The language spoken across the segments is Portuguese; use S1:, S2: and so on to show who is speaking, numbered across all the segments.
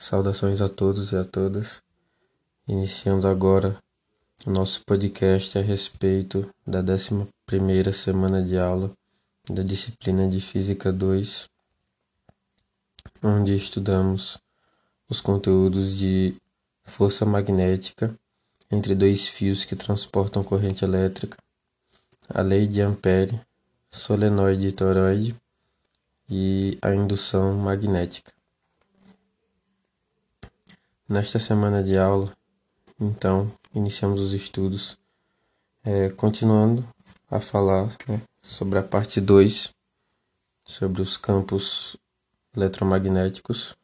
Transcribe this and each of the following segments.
S1: Saudações a todos e a todas. Iniciamos agora o nosso podcast a respeito da 11 semana de aula da disciplina de Física 2, onde estudamos os conteúdos de força magnética entre dois fios que transportam corrente elétrica, a lei de Ampere, solenoide e toroide e a indução magnética. Nesta semana de aula, então, iniciamos os estudos, é, continuando a falar né, sobre a parte 2, sobre os campos eletromagnéticos,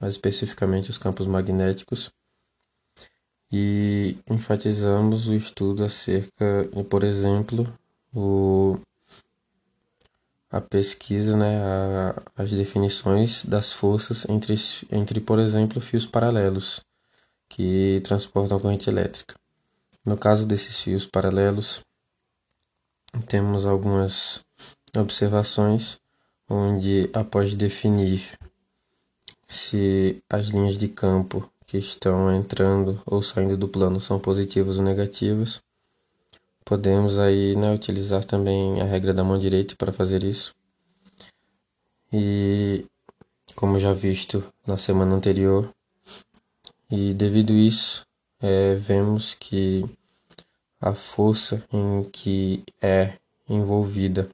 S1: mais especificamente os campos magnéticos, e enfatizamos o estudo acerca, por exemplo, o, a pesquisa, né, a, as definições das forças entre, entre, por exemplo, fios paralelos que transportam corrente elétrica. No caso desses fios paralelos, temos algumas observações onde, após definir se as linhas de campo que estão entrando ou saindo do plano são positivas ou negativas, Podemos aí né, utilizar também a regra da mão direita para fazer isso. E como já visto na semana anterior, e devido isso, é, vemos que a força em que é envolvida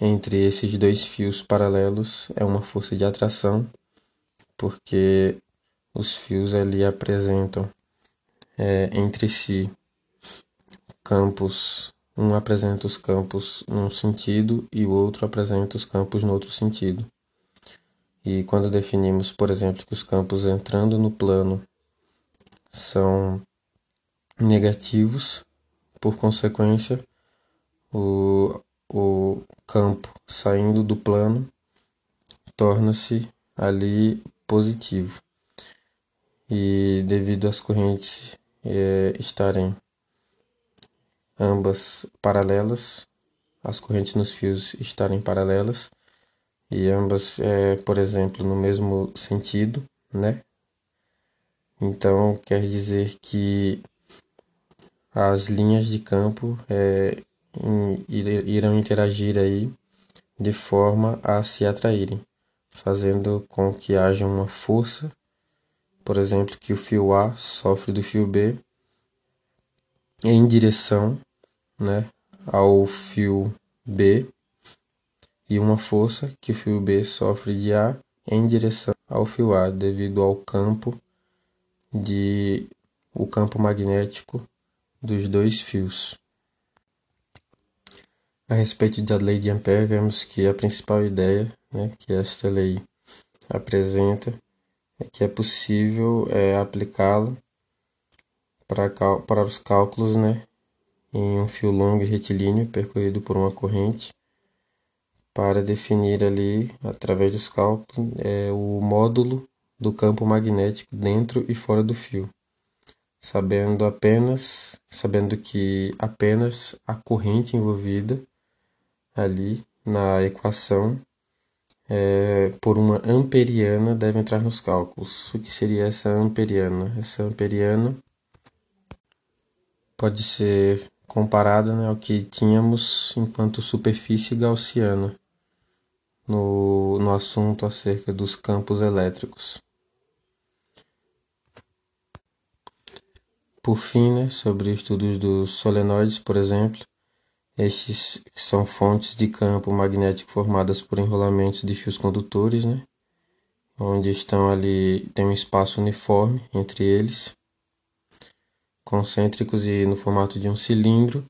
S1: entre esses dois fios paralelos é uma força de atração, porque os fios ali apresentam é, entre si campos, um apresenta os campos num sentido e o outro apresenta os campos no outro sentido. E quando definimos, por exemplo, que os campos entrando no plano são negativos, por consequência, o, o campo saindo do plano torna-se ali positivo. E devido às correntes é, estarem ambas paralelas, as correntes nos fios estarem paralelas e ambas, é, por exemplo, no mesmo sentido, né? Então quer dizer que as linhas de campo é, irão interagir aí de forma a se atraírem, fazendo com que haja uma força, por exemplo, que o fio A sofre do fio B em direção né, ao fio B e uma força que o fio B sofre de A em direção ao fio A devido ao campo de o campo magnético dos dois fios. A respeito da lei de Ampère, vemos que a principal ideia né, que esta lei apresenta é que é possível é, aplicá-la para, para os cálculos né, em um fio longo e retilíneo percorrido por uma corrente para definir ali, através dos cálculos, é, o módulo do campo magnético dentro e fora do fio, sabendo apenas, sabendo que apenas a corrente envolvida ali na equação é, por uma amperiana deve entrar nos cálculos. O que seria essa amperiana? Essa amperiana pode ser comparada né, ao que tínhamos enquanto superfície gaussiana no, no assunto acerca dos campos elétricos. Por fim, né, sobre estudos dos solenoides, por exemplo, estes são fontes de campo magnético formadas por enrolamentos de fios condutores, né, onde estão ali tem um espaço uniforme entre eles concêntricos e no formato de um cilindro.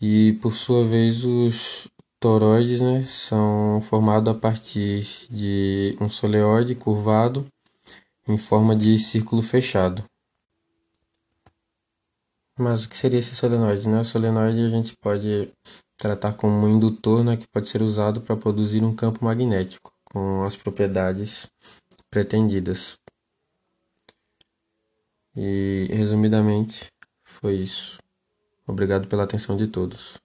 S1: E por sua vez os toroides né, são formados a partir de um soleoide curvado em forma de círculo fechado. Mas o que seria esse solenoide? Né? O solenoide a gente pode tratar como um indutor né, que pode ser usado para produzir um campo magnético com as propriedades pretendidas. E resumidamente foi isso. Obrigado pela atenção de todos.